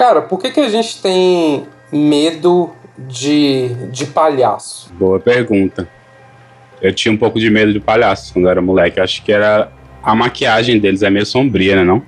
Cara, por que, que a gente tem medo de, de palhaço? Boa pergunta. Eu tinha um pouco de medo de palhaço quando eu era moleque. Acho que era. A maquiagem deles é meio sombria, né? Não?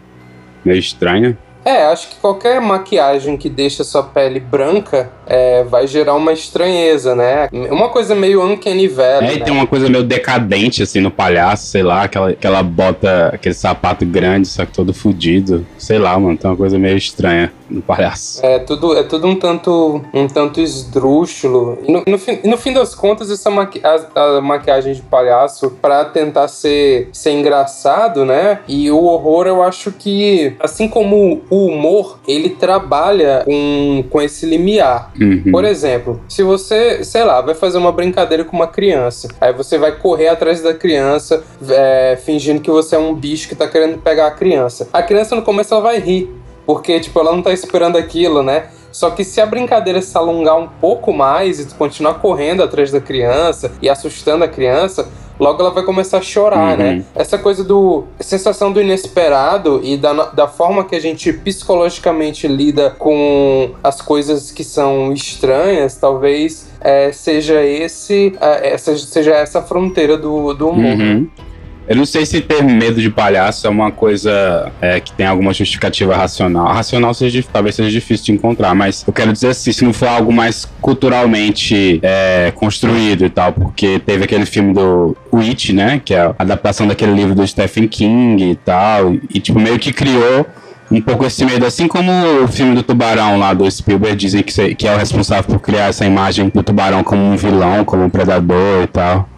Meio estranha. É, acho que qualquer maquiagem que deixa sua pele branca é, vai gerar uma estranheza, né? Uma coisa meio uncanny valley, É, e né? tem uma coisa meio decadente, assim, no palhaço, sei lá, aquela, aquela bota, aquele sapato grande, só que todo fudido. Sei lá, mano, tem uma coisa meio estranha no palhaço. É tudo, é tudo um tanto um tanto esdrúxulo. E no, no, fim, no fim das contas, essa maqui a, a maquiagem de palhaço, pra tentar ser, ser engraçado, né? E o horror, eu acho que, assim como o humor, ele trabalha com, com esse limiar. Uhum. Por exemplo, se você, sei lá, vai fazer uma brincadeira com uma criança, aí você vai correr atrás da criança, é, fingindo que você é um bicho que tá querendo pegar a criança. A criança no começo ela vai rir, porque tipo, ela não tá esperando aquilo, né? Só que se a brincadeira se alongar um pouco mais e tu continuar correndo atrás da criança e assustando a criança, logo ela vai começar a chorar, Uhum. né? Essa coisa do. sensação do inesperado e da, da forma que a gente psicologicamente lida com as coisas que são estranhas, talvez é, seja esse. é, essa, seja essa fronteira do, do humor. Uhum. Eu não sei se ter medo de palhaço é uma coisa é, que tem alguma justificativa racional. Racional seja, talvez seja difícil de encontrar, mas eu quero dizer assim, se não for algo mais culturalmente é, construído e tal, porque teve aquele filme do It, né, que é a adaptação daquele livro do Stephen King e tal, e tipo, meio que criou um pouco esse medo, assim como o filme do Tubarão lá do Spielberg dizem que, que é o responsável por criar essa imagem do tubarão como um vilão, como um predador e tal.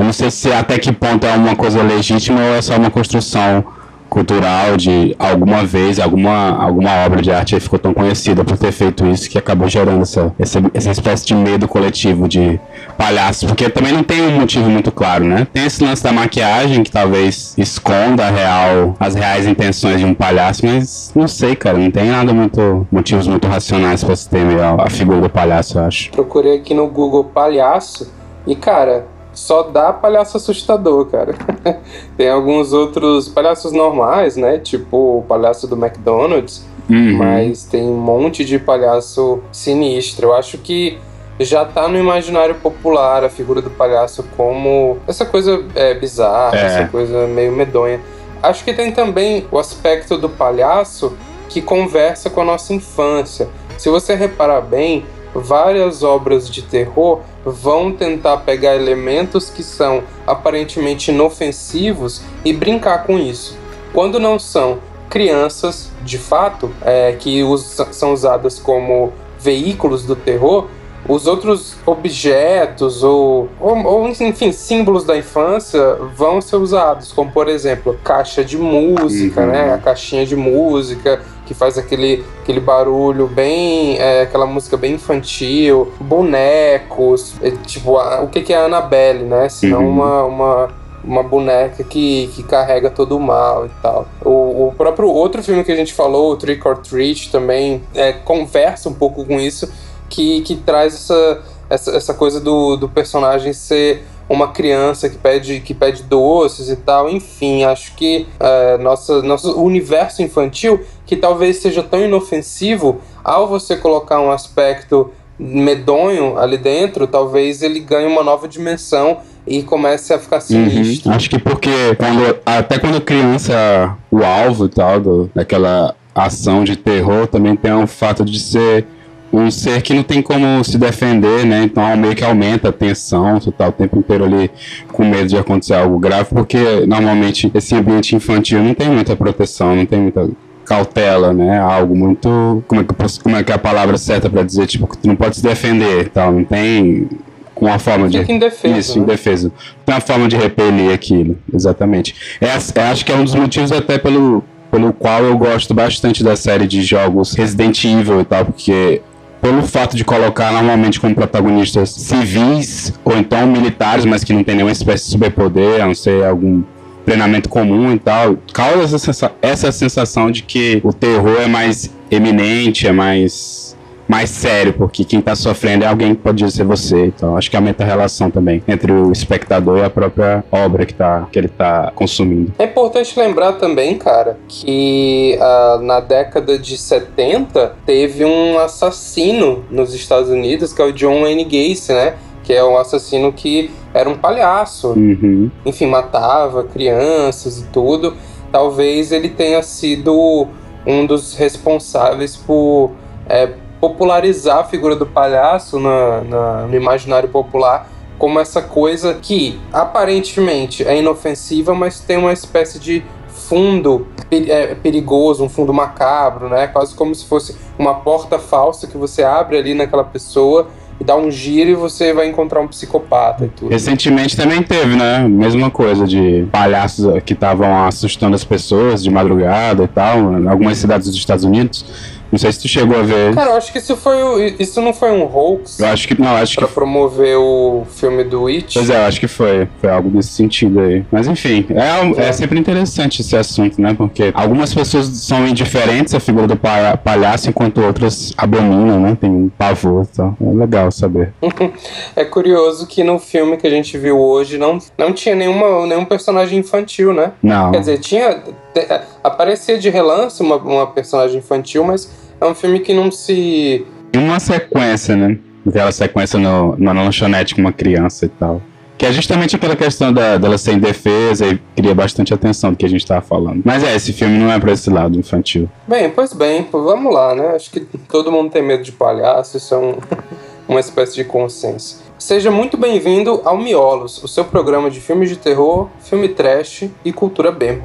Eu não sei se até que ponto é uma coisa legítima ou é só uma construção cultural de alguma vez, alguma, alguma obra de arte ficou tão conhecida por ter feito isso que acabou gerando essa, essa, essa espécie de medo coletivo de palhaço, porque também não tem um motivo muito claro, né? Tem esse lance da maquiagem que talvez esconda a real, as reais intenções de um palhaço, mas não sei, cara, não tem nada muito, motivos muito racionais pra se temer a, a figura do palhaço, eu acho. Procurei aqui no Google palhaço e, cara, só dá palhaço assustador, cara. Tem alguns outros palhaços normais, né? Tipo o palhaço do McDonald's, Uhum. mas tem um monte de palhaço sinistro. Eu acho que já tá no imaginário popular a figura do palhaço como essa coisa é, bizarra, É. essa coisa meio medonha. Acho que tem também o aspecto do palhaço que conversa com a nossa infância. Se você reparar bem, várias obras de terror vão tentar pegar elementos que são aparentemente inofensivos e brincar com isso. Quando não são crianças, de fato, é, que us- são usadas como veículos do terror, os outros objetos ou, ou, ou, enfim, símbolos da infância vão ser usados, como por exemplo, caixa de música, Uhum. né? A caixinha de música que faz aquele, aquele barulho bem. é, aquela música bem infantil, bonecos, é, tipo, a- o que, que é a Annabelle, né? Se não Uhum. uma. uma uma boneca que, que carrega todo o mal e tal. O, o próprio outro filme que a gente falou, o Trick or Treat, também é, conversa um pouco com isso, que, que traz essa, essa, essa coisa do, do personagem ser uma criança que pede, que pede doces e tal. Enfim, acho que é, nossa, nosso universo infantil, que talvez seja tão inofensivo, ao você colocar um aspecto medonho ali dentro, talvez ele ganhe uma nova dimensão e comece a ficar sinistro. Uhum. Acho que porque quando, até quando criança, o alvo e tal do, daquela ação de terror também tem o fato de ser um ser que não tem como se defender, né? Então meio que aumenta a tensão, você tá o tempo inteiro ali com medo de acontecer algo grave, porque normalmente esse ambiente infantil não tem muita proteção, não tem muita cautela, né? Algo muito. Como é que, posso- como é, que é a palavra certa pra dizer? Tipo, que tu não pode se defender tal. Não tem uma forma de. Fica indefeso, Isso, né? indefeso. Tem uma forma de repelir aquilo, exatamente. Essa, eu acho que é um dos motivos até pelo, pelo qual eu gosto bastante da série de jogos Resident Evil e tal, porque pelo fato de colocar normalmente como protagonistas civis ou então militares, mas que não tem nenhuma espécie de superpoder, a não ser algum treinamento comum e tal, causa essa, sensa- essa sensação de que o terror é mais eminente, é mais mais sério, porque quem tá sofrendo é alguém que pode ser você. Então acho que aumenta a relação também entre o espectador e a própria obra que, tá, que ele tá consumindo. É importante lembrar também, cara, que uh, na década de 70 teve um assassino nos Estados Unidos, que é o John Wayne Gacy, né? Que é um assassino que era um palhaço. Uhum. Enfim, matava crianças e tudo. Talvez ele tenha sido um dos responsáveis por é, popularizar a figura do palhaço na, na, no imaginário popular como essa coisa que aparentemente é inofensiva, mas tem uma espécie de fundo é, perigoso, um fundo macabro, né? Quase como se fosse uma porta falsa que você abre ali naquela pessoa e dá um giro e você vai encontrar um psicopata e tudo. Recentemente também teve, né? Mesma coisa de palhaços que estavam assustando as pessoas de madrugada e tal, em algumas cidades dos Estados Unidos não sei se tu chegou a ver. Cara, eu acho que isso foi. Isso não foi um hoax. Eu acho que não, acho pra que. promover o filme do It. Pois é, eu acho que foi. Foi algo desse sentido aí. Mas enfim, é, é. é sempre interessante esse assunto, né? Porque algumas pessoas são indiferentes à figura do palhaço, enquanto outras abominam, né? Tem um pavor e tal. É legal saber. é curioso que no filme que a gente viu hoje não, não tinha nenhuma, nenhum personagem infantil, né? Não. Quer dizer, tinha. Aparecia de relance uma, uma personagem infantil, mas é um filme que não se. Uma sequência, né? Aquela sequência no, na lanchonete com uma criança e tal. Que é justamente aquela questão da, dela ser indefesa e cria bastante atenção do que a gente tava falando. Mas é, esse filme não é pra esse lado infantil. Bem, pois bem, vamos lá, né? Acho que todo mundo tem medo de palhaço, isso é um, uma espécie de consciência. Seja muito bem-vindo ao Miolos, o seu programa de filmes de terror, filme trash e cultura B.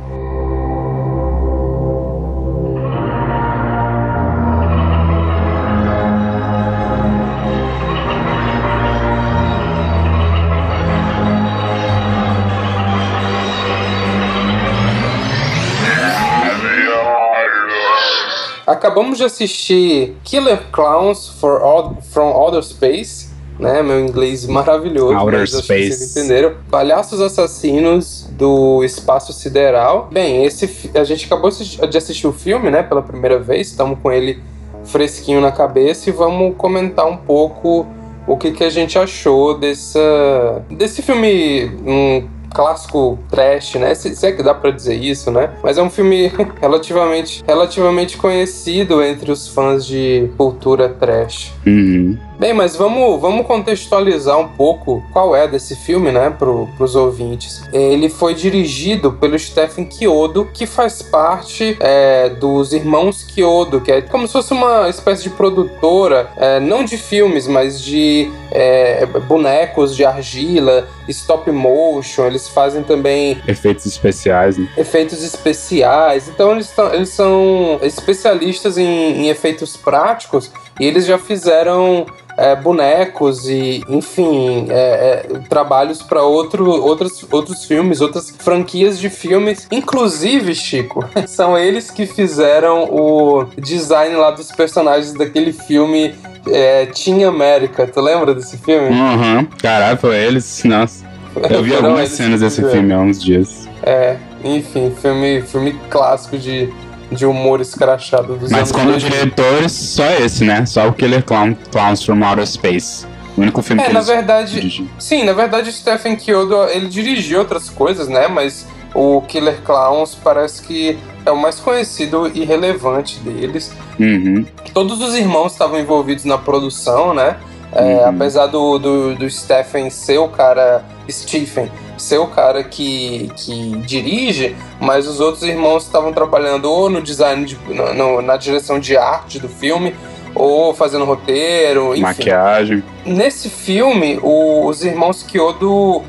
Acabamos de assistir Killer Clowns All, from Outer Space, né? Meu inglês maravilhoso. Outer Space. Vocês entenderam? Palhaços Assassinos do Espaço Sideral. Bem, esse a gente acabou de assistir o filme, né? Pela primeira vez. Estamos com ele fresquinho na cabeça e vamos comentar um pouco o que, que a gente achou dessa, desse filme um, clássico trash, né? Se, se é que dá para dizer isso, né? Mas é um filme relativamente, relativamente conhecido entre os fãs de cultura trash. Uhum. Bem, mas vamos, vamos contextualizar um pouco qual é desse filme, né, para os ouvintes. Ele foi dirigido pelo Stephen Chiodo, que faz parte é, dos Irmãos Chiodo, que é como se fosse uma espécie de produtora, é, não de filmes, mas de é, bonecos de argila, stop motion, eles fazem também... Efeitos especiais, né? Efeitos especiais. Então eles, eles são especialistas em, em efeitos práticos e eles já fizeram é, bonecos e, enfim, é, é, trabalhos para outro, outros, outros filmes, outras franquias de filmes. Inclusive, Chico, são eles que fizeram o design lá dos personagens daquele filme é, Team América. Tu lembra desse filme? Uhum. Caralho, foi eles. Nossa. Eu vi algumas cenas desse filme há uns dias. É, enfim, filme, filme clássico de de humor escrachado dos Mas como diretores, só esse, né? Só o Killer Clown, Clowns from Outer Space. O único filme é, que na verdade, sim, na verdade Stephen Chiodo, ele dirigiu outras coisas, né? Mas o Killer Clowns parece que é o mais conhecido e relevante deles. Uhum. Todos os irmãos estavam envolvidos na produção, né? É, uhum. Apesar do, do, do Stephen ser o cara. Stephen ser o cara que, que dirige, mas os outros irmãos estavam trabalhando ou no design, de, no, na direção de arte do filme, ou fazendo roteiro, enfim. Maquiagem. Nesse filme, o, os irmãos Kyodo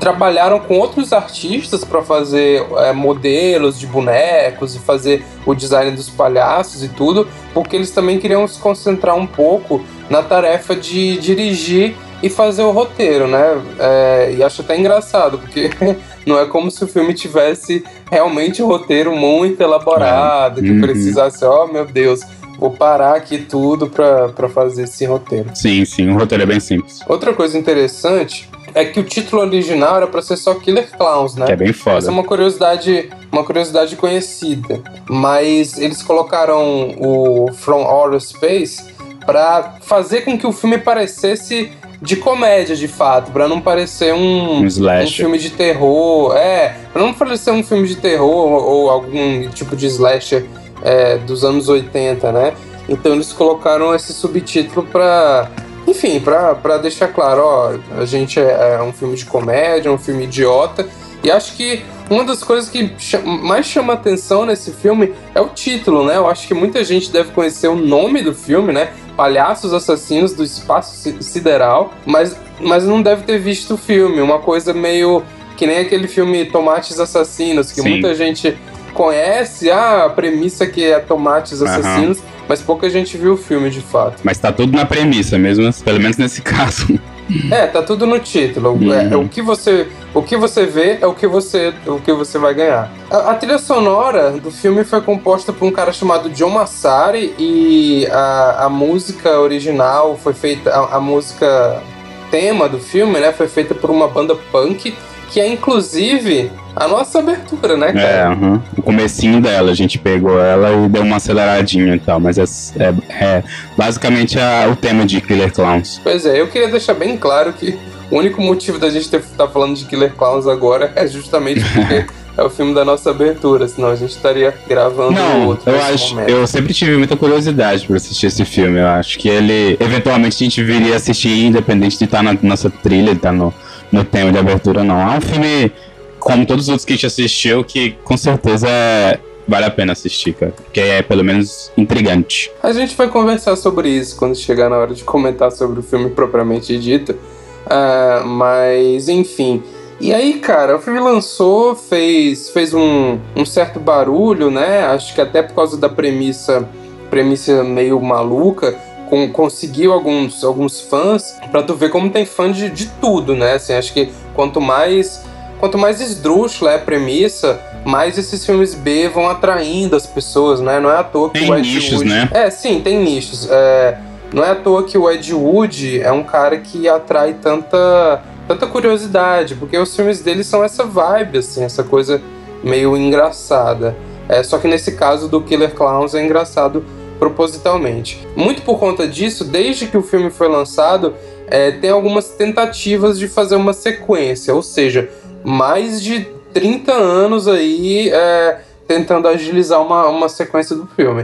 trabalharam com outros artistas para fazer é, modelos de bonecos e fazer o design dos palhaços e tudo, porque eles também queriam se concentrar um pouco na tarefa de dirigir e fazer o roteiro, né? É, e acho até engraçado, porque não é como se o filme tivesse realmente um roteiro muito elaborado, é. que uhum. precisasse, ó oh, meu Deus, vou parar aqui tudo para fazer esse roteiro. Sim, sim, o roteiro é bem simples. Outra coisa interessante é que o título original era para ser só Killer Clowns, né? Que é bem foda. Essa é uma curiosidade, uma curiosidade conhecida. Mas eles colocaram o From Outer Space para fazer com que o filme parecesse de comédia, de fato, para não parecer um, um, um, filme de terror. É, pra não parecer um filme de terror ou, ou algum tipo de slasher é, dos anos 80, né? Então eles colocaram esse subtítulo pra. Enfim, pra, pra deixar claro, ó, a gente é, é um filme de comédia, um filme idiota. E acho que uma das coisas que mais chama atenção nesse filme é o título, né? Eu acho que muita gente deve conhecer o nome do filme, né? Palhaços Assassinos do Espaço Sideral, mas, mas não deve ter visto o filme. Uma coisa meio que nem aquele filme Tomates Assassinos, que Sim. muita gente conhece ah, a premissa que é Tomates Assassinos, uhum. mas pouca gente viu o filme de fato. Mas tá tudo na premissa, mesmo, pelo menos nesse caso. É, tá tudo no título. Uhum. É, o que você o que você vê é o que você, o que você vai ganhar. A, a, trilha sonora do filme foi composta por um cara chamado John Massari e a, a música original foi feita, a, a música tema do filme, né, foi feita por uma banda punk que é inclusive a nossa abertura, né, cara? É, uhum. o comecinho dela, a gente pegou ela e deu uma aceleradinha e tal, mas é, é, é basicamente a, o tema de Killer Clowns. Pois é, eu queria deixar bem claro que o único motivo da gente estar tá falando de Killer Clowns agora é justamente porque é o filme da nossa abertura, senão a gente estaria gravando Não, outro. Eu acho, momento. eu sempre tive muita curiosidade por assistir esse filme. Eu acho que ele, eventualmente, a gente viria assistir, independente de estar tá na nossa trilha, de estar tá no, no tema de abertura, não. É um filme, como todos os outros que a gente assistiu, que com certeza é, vale a pena assistir, cara. Porque é pelo menos intrigante. A gente vai conversar sobre isso quando chegar na hora de comentar sobre o filme propriamente dito. Uh, mas, enfim. E aí, cara, o filme lançou, fez, fez um, um certo barulho, né? Acho que até por causa da premissa, premissa meio maluca, com, conseguiu alguns, alguns fãs, pra tu ver como tem fã de, de tudo, né? Assim, acho que quanto mais quanto mais esdrúxula é a premissa, mais esses filmes B vão atraindo as pessoas, né? Não é à toa que tem o Ed nichos, Wood... né? É, sim, tem nichos. É... Não é à toa que o Ed Wood é um cara que atrai tanta, tanta curiosidade, porque os filmes dele são essa vibe, assim, essa coisa meio engraçada. É, só que nesse caso do Killer Clowns é engraçado propositalmente. Muito por conta disso, desde que o filme foi lançado, é, tem algumas tentativas de fazer uma sequência, ou seja, mais de 30 anos aí é, tentando agilizar uma, uma sequência do filme.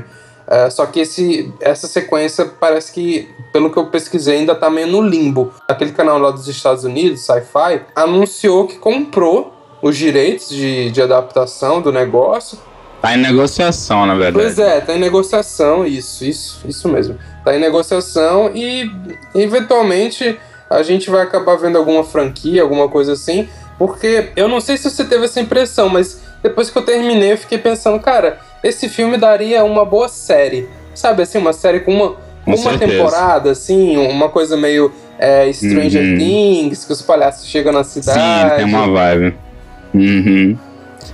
Uh, só que esse, essa sequência parece que, pelo que eu pesquisei, ainda tá meio no limbo. Aquele canal lá dos Estados Unidos, Sci-Fi, anunciou que comprou os direitos de, de adaptação do negócio. Tá em negociação, na verdade. Pois é, tá em negociação, isso, isso, isso mesmo. Tá em negociação e, eventualmente, a gente vai acabar vendo alguma franquia, alguma coisa assim. Porque eu não sei se você teve essa impressão, mas depois que eu terminei, eu fiquei pensando, cara esse filme daria uma boa série. Sabe assim, uma série com uma, com uma temporada, assim, uma coisa meio é, Stranger uhum. Things, que os palhaços chegam na cidade. Sim, tem uma vibe. Uhum.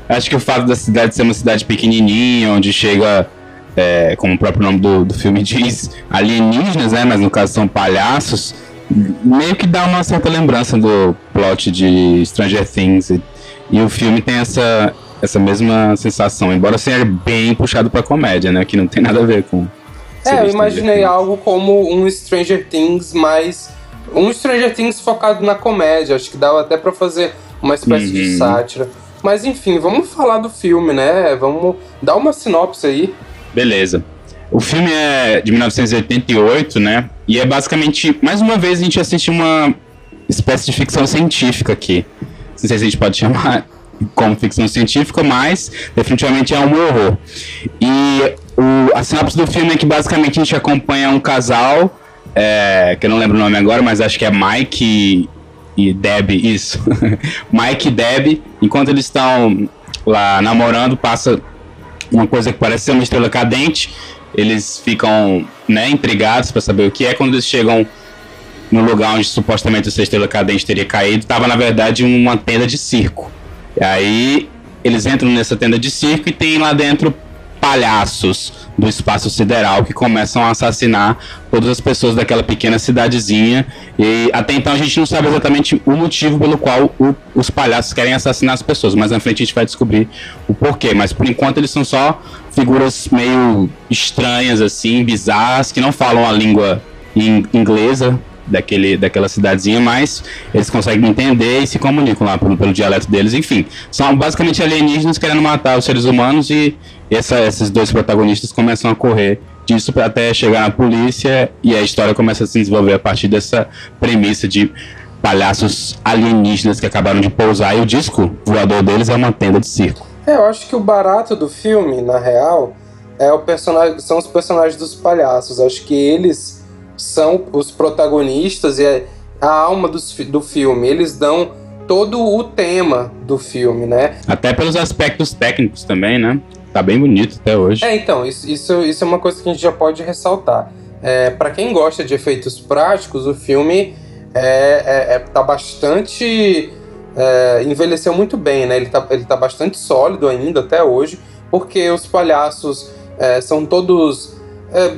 Acho que o fato da cidade ser uma cidade pequenininha, onde chega, é, como o próprio nome do, do filme diz, alienígenas, né? Mas no caso são palhaços, meio que dá uma certa lembrança do plot de Stranger Things. E, e o filme tem essa, essa mesma sensação, embora seja bem puxado pra comédia, né? Que não tem nada a ver com. É, eu imaginei algo como um Stranger Things mais. Um Stranger Things focado na comédia. Acho que dava até para fazer uma espécie uhum. de sátira. Mas enfim, vamos falar do filme, né? Vamos dar uma sinopse aí. Beleza. O filme é de 1988, né? E é basicamente, mais uma vez, a gente assiste uma espécie de ficção científica aqui. Não sei se a gente pode chamar como ficção científica, mas definitivamente é um horror. E o, a sinopse do filme é que basicamente a gente acompanha um casal, é, que eu não lembro o nome agora, mas acho que é Mike e, e Deb, isso. Mike e Deb, enquanto eles estão lá namorando, passa uma coisa que parece ser uma estrela cadente, eles ficam né, intrigados para saber o que é quando eles chegam no lugar onde supostamente essa estrela cadente teria caído, estava na verdade uma tenda de circo. E aí eles entram nessa tenda de circo e tem lá dentro palhaços do espaço sideral que começam a assassinar todas as pessoas daquela pequena cidadezinha. E até então a gente não sabe exatamente o motivo pelo qual o, os palhaços querem assassinar as pessoas, mas na frente a gente vai descobrir o porquê. Mas por enquanto eles são só figuras meio estranhas, assim, bizarras, que não falam a língua inglesa, daquele, daquela cidadezinha, mas eles conseguem entender e se comunicam lá pelo, pelo dialeto deles. Enfim, são basicamente alienígenas querendo matar os seres humanos e essa, esses dois protagonistas começam a correr disso até chegar na polícia e a história começa a se desenvolver a partir dessa premissa de palhaços alienígenas que acabaram de pousar e o disco voador deles é uma tenda de circo. É, eu acho que o barato do filme, na real, é o personagem, são os personagens dos palhaços. Acho que eles são os protagonistas e a alma do, do filme. Eles dão todo o tema do filme, né? Até pelos aspectos técnicos também, né? Tá bem bonito até hoje. É, então, isso, isso, isso é uma coisa que a gente já pode ressaltar. É, para quem gosta de efeitos práticos, o filme é, é, é tá bastante. É, envelheceu muito bem, né? Ele tá, ele tá bastante sólido ainda até hoje, porque os palhaços é, são todos é,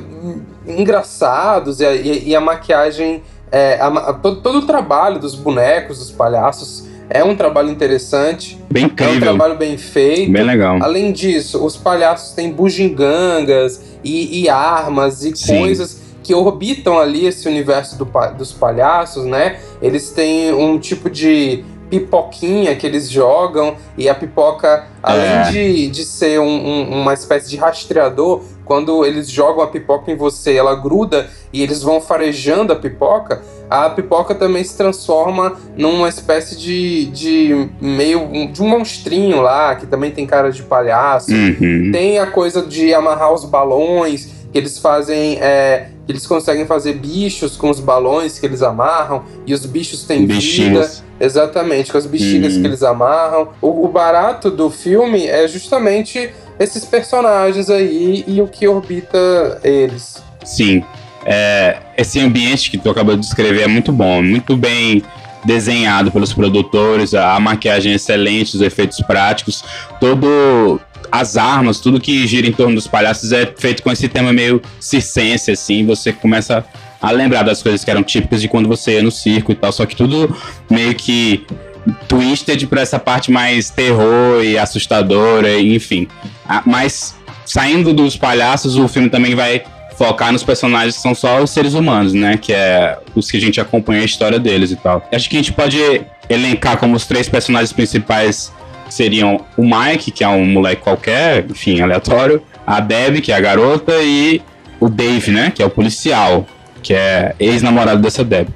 engraçados e a, e, a maquiagem, é, a, todo, todo, o trabalho dos bonecos, dos palhaços, é um trabalho interessante. Bem incrível. É um trabalho bem feito. Bem legal. Além disso, os palhaços têm bugigangas e, e armas e Sim. coisas que orbitam ali esse universo do, dos palhaços, né? Eles têm um tipo de pipoquinha que eles jogam e a pipoca, além é. de, de ser um, um, uma espécie de rastreador, quando eles jogam a pipoca em você, ela gruda e eles vão farejando a pipoca, a pipoca também se transforma numa espécie de, de meio de um monstrinho lá, que também tem cara de palhaço. Uhum. Tem a coisa de amarrar os balões, que eles fazem. É, eles conseguem fazer bichos com os balões que eles amarram, e os bichos têm Bichinhos. vida. Exatamente, com as bexigas uhum. que eles amarram. O, o barato do filme é justamente esses personagens aí e o que orbita eles. Sim. É, esse ambiente que tu acabou de descrever é muito bom, muito bem desenhado pelos produtores, a maquiagem é excelente, os efeitos práticos, todo as armas, tudo que gira em torno dos palhaços é feito com esse tema meio circense, assim, você começa a lembrar das coisas que eram típicas de quando você ia no circo e tal, só que tudo meio que twisted para essa parte mais terror e assustadora, enfim. Ah, mas saindo dos palhaços, o filme também vai focar nos personagens que são só os seres humanos, né? Que é os que a gente acompanha a história deles e tal. Acho que a gente pode elencar como os três personagens principais seriam o Mike, que é um moleque qualquer, enfim, aleatório, a Deb, que é a garota, e o Dave, né? Que é o policial, que é ex-namorado dessa Deb.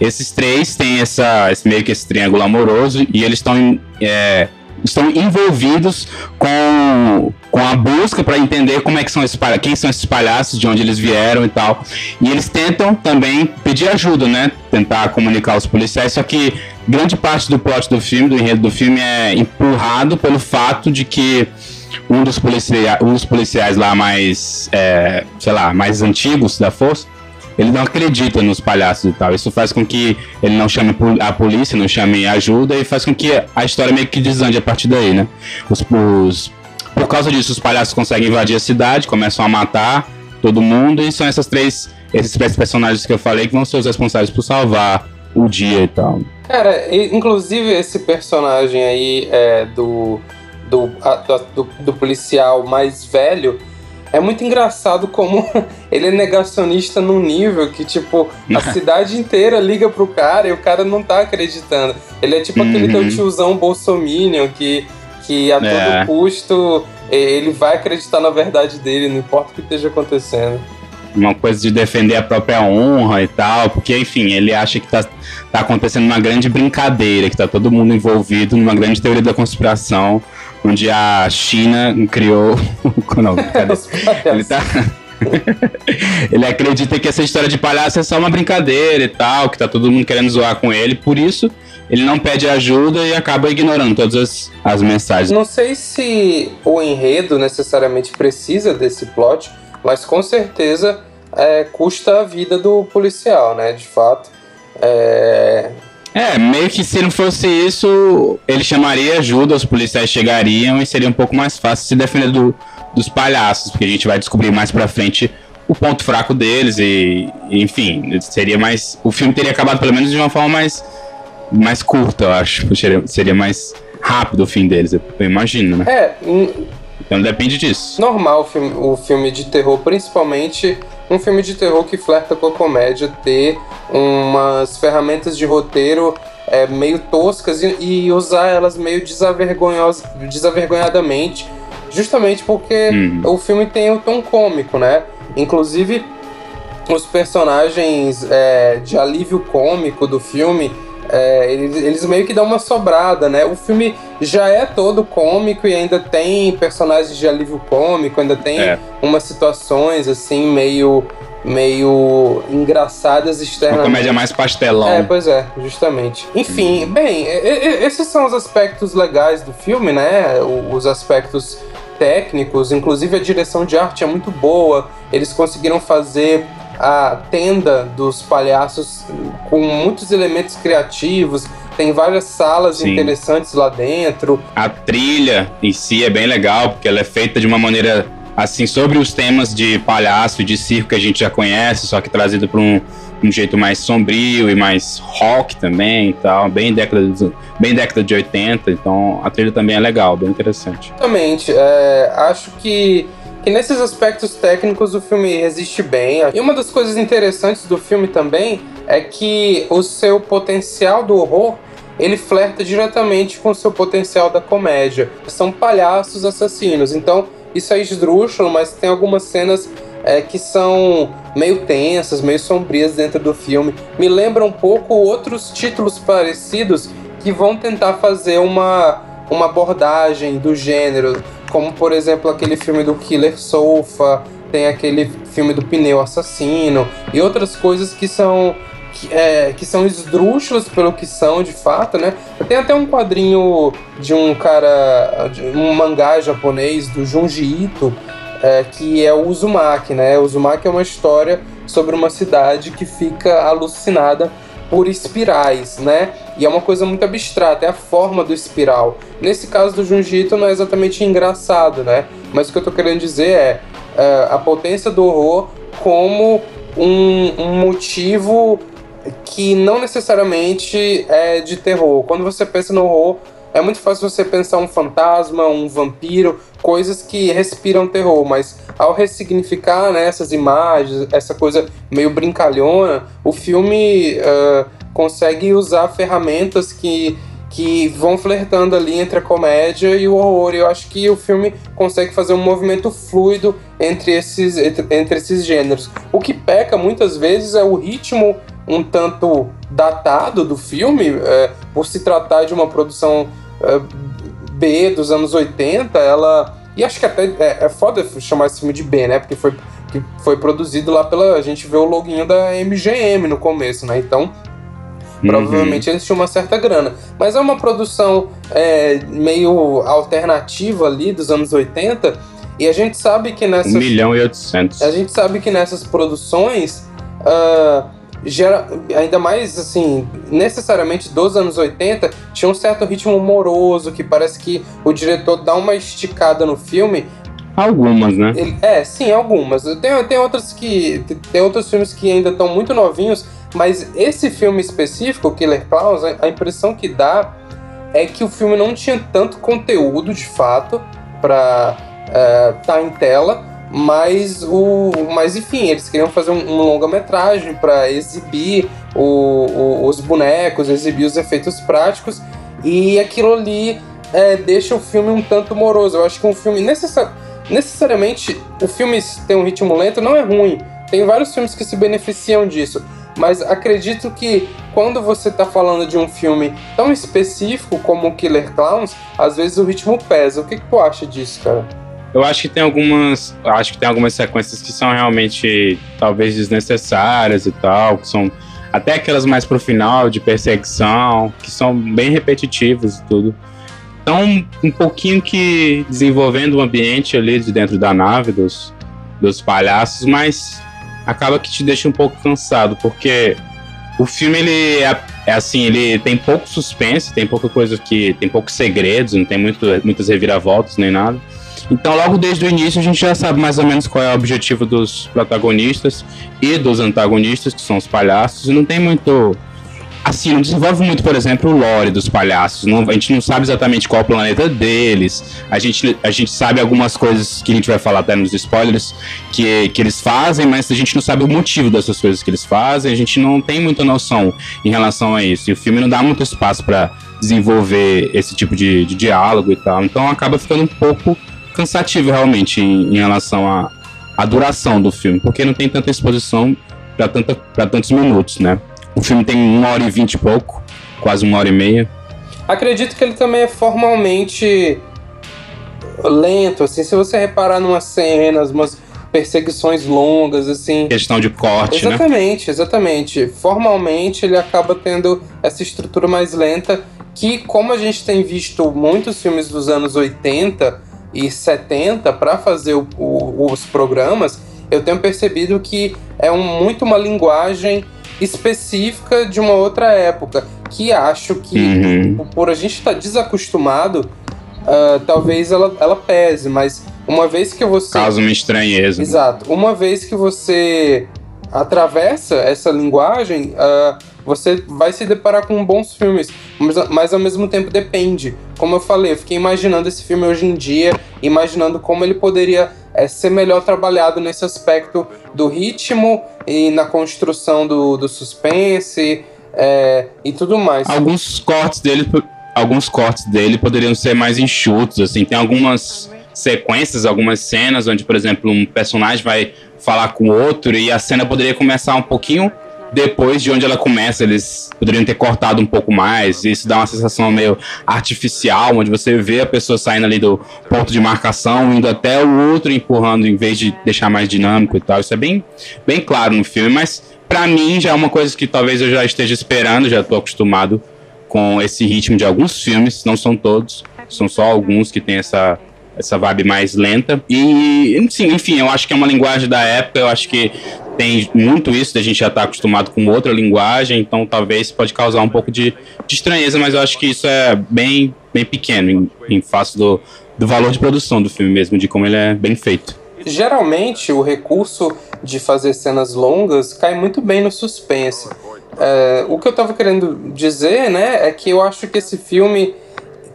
Esses três têm essa, esse, meio que esse triângulo amoroso e eles estão é, estão envolvidos com, com a busca para entender como é que são esses quem são esses palhaços, de onde eles vieram e tal. E eles tentam também pedir ajuda, né? Tentar comunicar aos policiais, só que grande parte do plot do filme, do enredo do filme é empurrado pelo fato de que um dos, policia um dos policiais lá mais, é, sei lá, mais antigos da força ele não acredita nos palhaços e tal. Isso faz com que ele não chame a polícia, não chame ajuda e faz com que a história meio que desande a partir daí, né? Os, os, por causa disso, os palhaços conseguem invadir a cidade, começam a matar todo mundo e são essas três, esses três personagens que eu falei que vão ser os responsáveis por salvar o dia e tal. Cara, inclusive esse personagem aí é, do, do, do, do policial mais velho é muito engraçado como ele é negacionista num nível que, tipo, a cidade inteira liga pro cara e o cara não tá acreditando. Ele é tipo uhum. aquele teu uhum. tiozão bolsominion que, que a é. todo custo ele vai acreditar na verdade dele, não importa o que esteja acontecendo uma coisa de defender a própria honra e tal, porque, enfim, ele acha que tá, tá acontecendo uma grande brincadeira, que tá todo mundo envolvido numa grande teoria da conspiração onde a China criou. Não, ele tá. ele acredita que essa história de palhaço é só uma brincadeira e tal, que tá todo mundo querendo zoar com ele, por isso ele não pede ajuda e acaba ignorando todas as, as mensagens. Não sei se o enredo necessariamente precisa desse plot, mas com certeza é, custa a vida do policial, né? De fato. É, é, meio que se não fosse isso, ele chamaria ajuda, os policiais chegariam e seria um pouco mais fácil se defender do, dos palhaços, porque a gente vai descobrir mais pra frente o ponto fraco deles e, enfim, seria mais. O filme teria acabado pelo menos de uma forma mais, mais curta, eu acho. Seria, seria mais rápido o fim deles, eu imagino, né? É, então depende disso. Normal o filme, o filme de terror, principalmente um filme de terror que flerta com a comédia, ter umas ferramentas de roteiro é, meio toscas e, e, usar elas meio desavergonhadamente, justamente porque uhum. o filme tem o tom cômico, né? Inclusive, os personagens é, de alívio cômico do filme é, eles, eles, meio que dão uma sobrada, né? O filme já é todo cômico e ainda tem personagens de alívio cômico, ainda tem é. umas situações assim meio meio engraçadas externamente. Uma comédia mais pastelão. É, pois é, justamente. Enfim, bem, esses são os aspectos legais do filme, né? Os aspectos técnicos, inclusive a direção de arte é muito boa. Eles conseguiram fazer a tenda dos palhaços com muitos elementos criativos. Tem várias salas Sim. interessantes lá dentro. A trilha em si é bem legal, porque ela é feita de uma maneira assim sobre os temas de palhaço e de circo que a gente já conhece, só que trazido para um, um jeito mais sombrio e mais rock também e tal, bem década de, bem década de 80, então a trilha também é legal, bem interessante. Exatamente, é, acho que que nesses aspectos técnicos o filme resiste bem. E uma das coisas interessantes do filme também é que o seu potencial do horror ele flerta diretamente com o seu potencial da comédia. São palhaços assassinos, então isso é esdrúxulo, mas tem algumas cenas é, que são meio tensas, meio sombrias dentro do filme. Me lembra um pouco outros títulos parecidos que vão tentar fazer uma, uma abordagem do gênero como por exemplo aquele filme do Killer Sofa, tem aquele filme do Pneu Assassino e outras coisas que são que, é, que são esdrúxulas pelo que são de fato, né? Tem até um quadrinho de um cara, de um mangá japonês do Junji Ito, é, que é o Uzumaki, né? O Uzumaki é uma história sobre uma cidade que fica alucinada por espirais, né? E é uma coisa muito abstrata, é a forma do espiral. Nesse caso do Junjito não é exatamente engraçado, né? Mas o que eu tô querendo dizer é uh, a potência do horror como um, um motivo que não necessariamente é de terror. Quando você pensa no horror, é muito fácil você pensar um fantasma, um vampiro, coisas que respiram terror, mas ao ressignificar né, essas imagens, essa coisa meio brincalhona, o filme uh, consegue usar ferramentas que, que vão flertando ali entre a comédia e o horror. Eu acho que o filme consegue fazer um movimento fluido entre esses, entre, entre esses gêneros. O que peca muitas vezes é o ritmo um tanto datado do filme, é, por se tratar de uma produção é, B dos anos 80, ela. E acho que até é, é foda chamar esse filme de B, né? Porque foi, que foi produzido lá pela. A gente vê o loginho da MGM no começo, né? Então. Uhum. Provavelmente eles tinham uma certa grana. Mas é uma produção é, meio alternativa ali dos anos 80. E a gente sabe que nessas. 1 milhão e 800. A gente sabe que nessas produções. Uh, gera, ainda mais assim, necessariamente dos anos 80, tinha um certo ritmo moroso que parece que o diretor dá uma esticada no filme. Algumas, né? Ele, é, sim, algumas. Tem, tem outras que. Tem outros filmes que ainda estão muito novinhos, mas esse filme específico, Killer Clowns, a impressão que dá é que o filme não tinha tanto conteúdo de fato para estar uh, tá em tela mas o mas enfim eles queriam fazer um, um longa-metragem para exibir o, o, os bonecos exibir os efeitos práticos e aquilo ali é, deixa o filme um tanto moroso. Eu acho que um filme necessar, necessariamente o filme tem um ritmo lento não é ruim. Tem vários filmes que se beneficiam disso mas acredito que quando você está falando de um filme tão específico como Killer Clowns, às vezes o ritmo pesa. O que, que tu acha disso, cara? Eu acho que tem algumas. Acho que tem algumas sequências que são realmente talvez desnecessárias e tal, que são até aquelas mais pro final de perseguição, que são bem repetitivas e tudo. Então, um pouquinho que desenvolvendo o ambiente ali de dentro da nave dos, dos palhaços, mas acaba que te deixa um pouco cansado, porque o filme ele é, é, assim, ele tem pouco suspense, tem pouca coisa que tem poucos segredos, não tem muito, muitas reviravoltas nem nada. Então, logo desde o início, a gente já sabe mais ou menos qual é o objetivo dos protagonistas e dos antagonistas, que são os palhaços, e não tem muito assim, não desenvolve muito, por exemplo, o lore dos palhaços. Não, a gente não sabe exatamente qual é o planeta deles. A gente, a gente sabe algumas coisas que a gente vai falar até nos spoilers que, que eles fazem, mas a gente não sabe o motivo dessas coisas que eles fazem. A gente não tem muita noção em relação a isso. E o filme não dá muito espaço para desenvolver esse tipo de, de, diálogo e tal. Então acaba ficando um pouco cansativo realmente em, em relação à a, a duração do filme, porque não tem tanta exposição para tantos minutos, né? O filme tem uma hora e vinte e pouco, quase uma hora e meia. Acredito que ele também é formalmente lento, assim, se você reparar numas cenas, umas perseguições longas, assim. Questão de corte, exatamente, né? Exatamente, exatamente. Formalmente ele acaba tendo essa estrutura mais lenta, que como a gente tem visto muitos filmes dos anos 80 e 70 para fazer o, o, os programas, eu tenho percebido que é um, muito uma linguagem específica de uma outra época, que acho que uhum. por a gente estar tá desacostumado, uh, talvez ela, ela pese, mas uma vez que você. Causa uma estranheza. Exato. Uma vez que você atravessa essa linguagem, uh, você vai se deparar com bons filmes, mas, mas ao mesmo tempo depende. Como eu falei, eu fiquei imaginando esse filme hoje em dia, imaginando como ele poderia é, ser melhor trabalhado nesse aspecto do ritmo e na construção do, do suspense é, e tudo mais. Alguns cortes dele, alguns cortes dele poderiam ser mais enxutos, assim, tem algumas sequências, algumas cenas onde, por exemplo, um personagem vai falar com outro e a cena poderia começar um pouquinho depois de onde ela começa, eles poderiam ter cortado um pouco mais. Isso dá uma sensação meio artificial, onde você vê a pessoa saindo ali do ponto de marcação, indo até o outro empurrando, em vez de deixar mais dinâmico e tal. Isso é bem, bem claro no filme, mas para mim já é uma coisa que talvez eu já esteja esperando, já estou acostumado com esse ritmo de alguns filmes, não são todos, são só alguns que tem essa essa vibe mais lenta. E, enfim, eu acho que é uma linguagem da época, eu acho que tem muito isso, da gente já estar tá acostumado com outra linguagem, então talvez pode causar um pouco de, de estranheza, mas eu acho que isso é bem, bem pequeno em, em face do, do valor de produção do filme mesmo, de como ele é bem feito. Geralmente, o recurso de fazer cenas longas cai muito bem no suspense. É, o que eu estava querendo dizer, né, é que eu acho que esse filme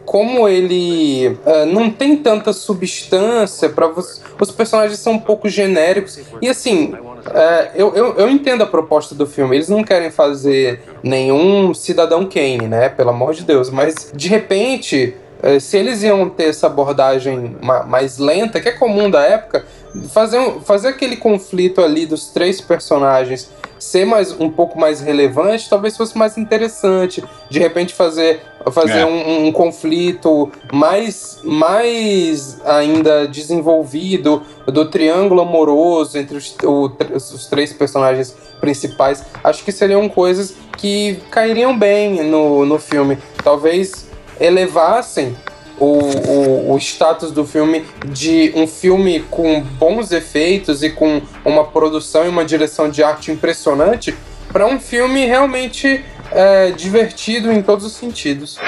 como ele uh, não tem tanta substância para os personagens são um pouco genéricos. E assim uh, eu, eu, eu, entendo a proposta do filme. Eles não querem fazer nenhum cidadão Kane né? Pelo amor de Deus. Mas de repente uh, se eles iam ter essa abordagem mais lenta que é comum da época fazer, fazer aquele conflito ali dos três personagens ser mais um pouco mais relevante, talvez fosse mais interessante. De repente fazer, fazer é. um, um, conflito mais, mais ainda desenvolvido do triângulo amoroso entre os, o, os três personagens principais. Acho que seriam coisas que cairiam bem no, no filme. Talvez elevassem o, o, o status do filme de um filme com bons efeitos e com uma produção e uma direção de arte impressionante para um filme realmente é, divertido em todos os sentidos.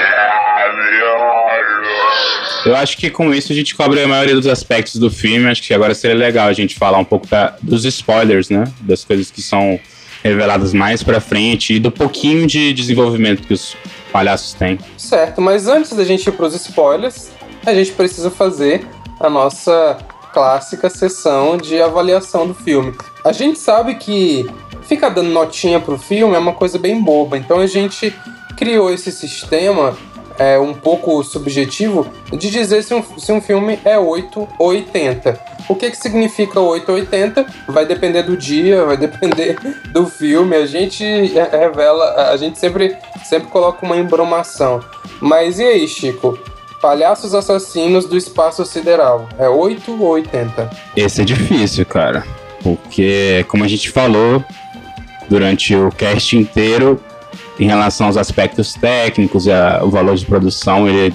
Eu acho que com isso a gente cobre a maioria dos aspectos do filme. Acho que agora seria legal a gente falar um pouco da, dos spoilers, né? Das coisas que são reveladas mais pra frente e do pouquinho de desenvolvimento que os palhaços têm. Certo, mas antes da gente ir pros spoilers, a gente precisa fazer a nossa clássica sessão de avaliação do filme. A gente sabe que ficar dando notinha pro filme é uma coisa bem boba, então a gente criou esse sistema é, um pouco subjetivo de dizer se um, se um filme é 8 ou 80. O que, que significa 8 ou 80? Vai depender do dia, vai depender do filme. A gente revela, a gente sempre, sempre coloca uma embromação. Mas e aí, Chico? Palhaços Assassinos do Espaço Sideral. É 8 ou 80? Esse é difícil, cara. Porque, como a gente falou durante o cast inteiro, em relação aos aspectos técnicos e a, o valor de produção, ele,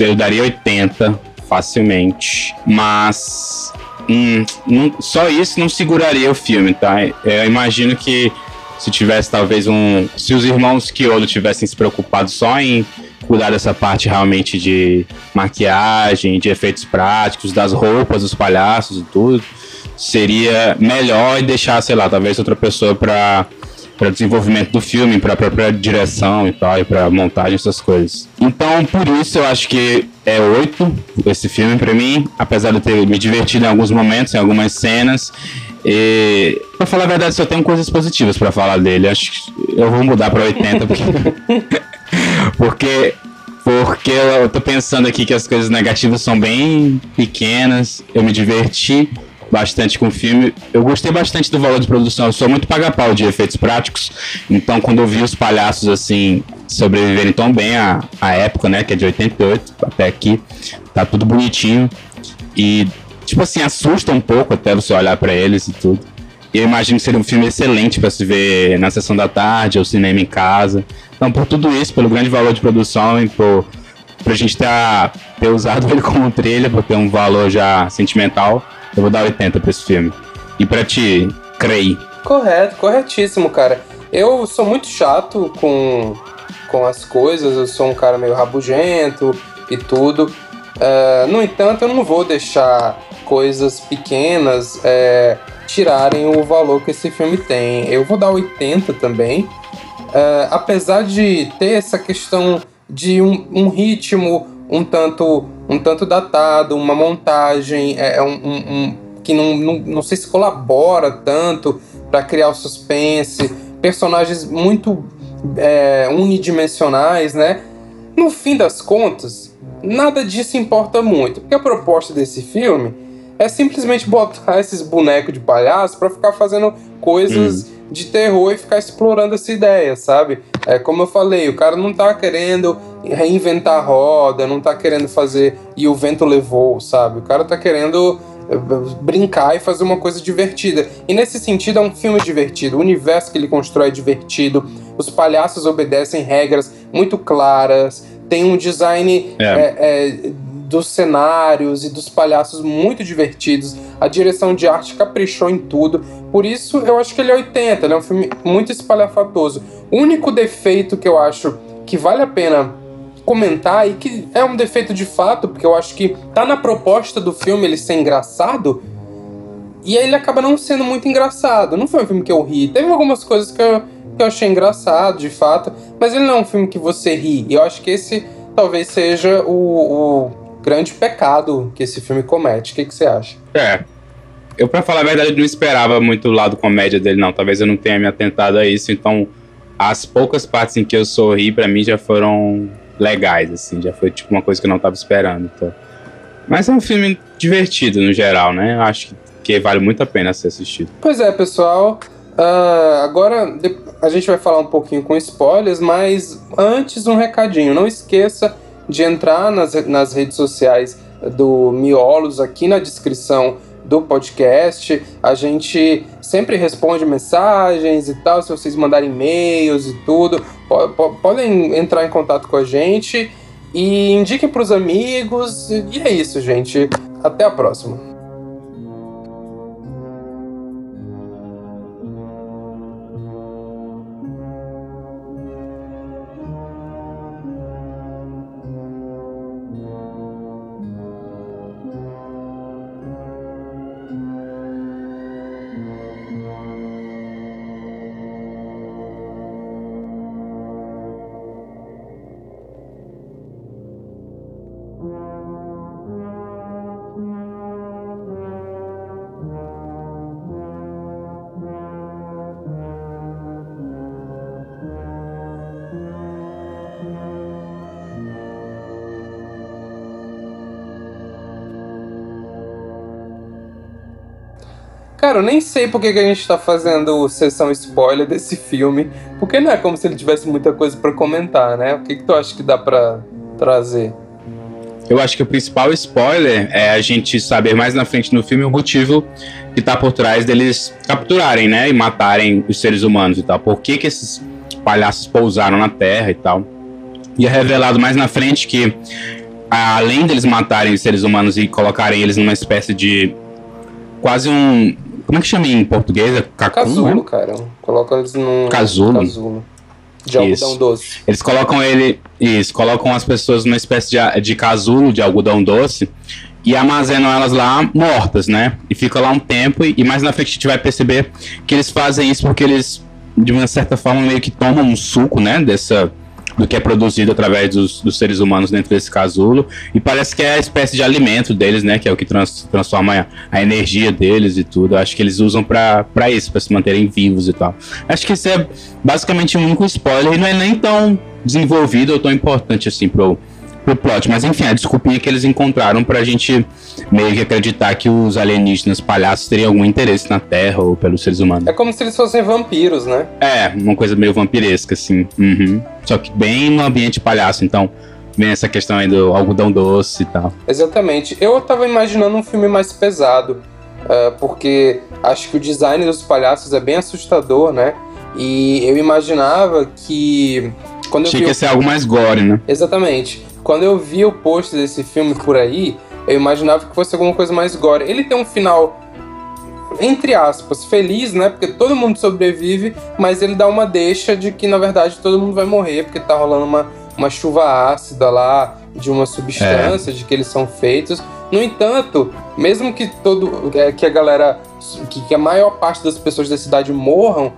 eu daria 80 facilmente. Mas hum, não, só isso não seguraria o filme, tá? Eu imagino que se tivesse talvez um. Se os irmãos Kyoto tivessem se preocupado só em cuidar dessa parte realmente de maquiagem, de efeitos práticos, das roupas dos palhaços e tudo, seria melhor e deixar, sei lá, talvez outra pessoa para para desenvolvimento do filme, para própria direção e tal, e para montagem essas coisas. Então, por isso eu acho que é oito esse filme para mim, apesar de ter me divertido em alguns momentos, em algumas cenas. E, pra falar a verdade, só tenho coisas positivas para falar dele. Acho que eu vou mudar para 80 porque porque porque eu tô pensando aqui que as coisas negativas são bem pequenas. Eu me diverti bastante com o filme. Eu gostei bastante do valor de produção. Eu sou muito paga-pau de efeitos práticos. Então, quando eu vi os palhaços assim sobreviverem tão bem à, à época, né, que é de 88 até aqui, tá tudo bonitinho. E, tipo assim, assusta um pouco até você olhar para eles e tudo. E eu imagino que seria um filme excelente para se ver na sessão da tarde ou cinema em casa. Então, por tudo isso, pelo grande valor de produção e por, por a gente ter, ter usado ele como trilha, por ter um valor já sentimental, eu vou dar 80 pra esse filme. E pra ti, creio. Correto, corretíssimo, cara. Eu sou muito chato com, com as coisas, eu sou um cara meio rabugento e tudo. Uh, no entanto, eu não vou deixar coisas pequenas é, tirarem o valor que esse filme tem. Eu vou dar 80 também. Uh, apesar de ter essa questão de um, um ritmo um tanto um tanto datado, uma montagem é, é um, um, um que não, não, não sei se colabora tanto para criar o suspense, personagens muito é, unidimensionais, né? No fim das contas, nada disso importa muito, porque a proposta desse filme é simplesmente botar esses bonecos de palhaço para ficar fazendo coisas hum. De terror e ficar explorando essa ideia, sabe? É como eu falei, o cara não tá querendo reinventar a roda, não tá querendo fazer e o vento levou, sabe? O cara tá querendo eh, brincar e fazer uma coisa divertida. E nesse sentido é um filme divertido. O universo que ele constrói é divertido. Os palhaços obedecem regras muito claras. Tem um design é. É, é, dos cenários e dos palhaços muito divertidos. A direção de arte caprichou em tudo. Por isso eu acho que ele é 80. Ele é um filme muito espalhafatoso. O único defeito que eu acho que vale a pena comentar e que é um defeito de fato, porque eu acho que tá na proposta do filme ele ser engraçado. E aí ele acaba não sendo muito engraçado. Não foi um filme que eu ri. Teve algumas coisas que eu, que eu achei engraçado, de fato. Mas ele não é um filme que você ri. E eu acho que esse talvez seja o, o grande pecado que esse filme comete. O que, que você acha? É. Eu, pra falar a verdade, não esperava muito o lado comédia dele, não. Talvez eu não tenha me atentado a isso. Então, as poucas partes em que eu sorri, para mim, já foram legais, assim. Já foi tipo uma coisa que eu não tava esperando. Então. Mas é um filme divertido no geral, né? Eu acho que, que vale muito a pena ser assistido. Pois é, pessoal. Uh, agora a gente vai falar um pouquinho com spoilers, mas antes um recadinho. Não esqueça de entrar nas, nas redes sociais do Miolos aqui na descrição do podcast. A gente sempre responde mensagens e tal, se vocês mandarem e-mails e tudo, po podem entrar em contato com a gente e indiquem para os amigos. E é isso, gente. Até a próxima. Cara, eu nem sei por que, a gente tá fazendo sessão spoiler desse filme, porque não é como se ele tivesse muita coisa para comentar, né? O que, que tu acha que dá para trazer? Eu acho que o principal spoiler é a gente saber mais na frente no filme o motivo que tá por trás deles capturarem, né? E matarem os seres humanos e tal. Por que, que esses palhaços pousaram na Terra e tal. E é revelado mais na frente que, além deles matarem os seres humanos e colocarem eles numa espécie de. quase um como é que chama em português? É cacum, Casulo, né? cara. Coloca eles num casulo. casulo. De algodão doce. Eles colocam ele Isso, colocam as pessoas numa espécie de, de casulo de algodão doce e armazenam elas lá mortas, né? E fica lá um tempo e, e mais na frente a gente vai perceber que eles fazem isso porque eles, de uma certa forma, meio que tomam um suco, né? Dessa, do que é produzido através dos, dos, seres humanos dentro desse casulo e parece que é a espécie de alimento deles, né, que é o que trans, transforma a, a, energia deles e tudo. Acho que eles usam para isso, para se manterem vivos e tal. Acho que isso é basicamente um único spoiler e não é nem tão desenvolvido ou tão importante assim pro pro plot. Mas enfim, a desculpinha que eles encontraram pra gente meio que acreditar que os alienígenas palhaços teriam algum interesse na Terra ou pelos seres humanos. É como se eles fossem vampiros, né? É, uma coisa meio vampiresca, assim. Uhum. Só que bem no ambiente palhaço, então. Vem essa questão aí do algodão doce e tal. Exatamente. Eu tava imaginando um filme mais pesado. Uh, porque acho que o design dos palhaços é bem assustador, né? E eu imaginava que. Quando Achei eu vi que ia ser algo mais gore, né? Exatamente. Quando eu vi o post desse filme por aí, eu imaginava que fosse alguma coisa mais gore. Ele tem um final, entre aspas, feliz, né? Porque todo mundo sobrevive, mas ele dá uma deixa de que, na verdade, todo mundo vai morrer, porque tá rolando uma, uma chuva ácida lá de uma substância, é. de que eles são feitos. No entanto, mesmo que todo é, que a galera, que, que a maior parte das pessoas da cidade morram,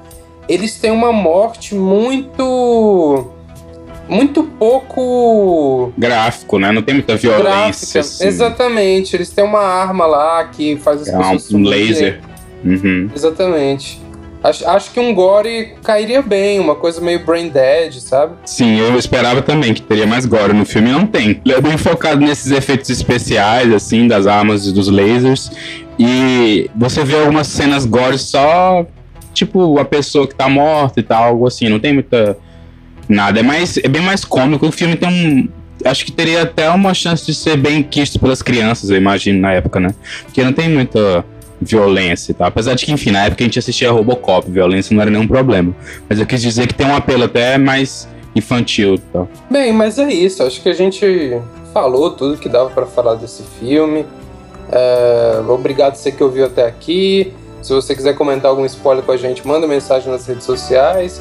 eles têm uma morte muito muito pouco gráfico, né? Não tem muita violência. Assim. Exatamente. Eles têm uma arma lá que faz as é pessoas um, um laser. Uhum. Exatamente. Acho, acho que um gore cairia bem, uma coisa meio brain dead, sabe? Sim, eu esperava também que teria mais gore no filme, não tem. Ele é bem focado nesses efeitos especiais, assim, das armas e dos lasers. E você vê algumas cenas gore só, tipo, a pessoa que tá morta e tal, algo assim, não tem muita Nada, é, mais, é bem mais cômico. O filme tem um. Acho que teria até uma chance de ser bem quisto pelas crianças, eu imagino, na época, né? Porque não tem muita violência e tal. Apesar de que, enfim, na época a gente assistia Robocop, violência não era nenhum problema. Mas eu quis dizer que tem um apelo até mais infantil e tal. Bem, mas é isso. Acho que a gente falou tudo que dava para falar desse filme. É... Obrigado você que ouviu até aqui. Se você quiser comentar algum spoiler com a gente, manda mensagem nas redes sociais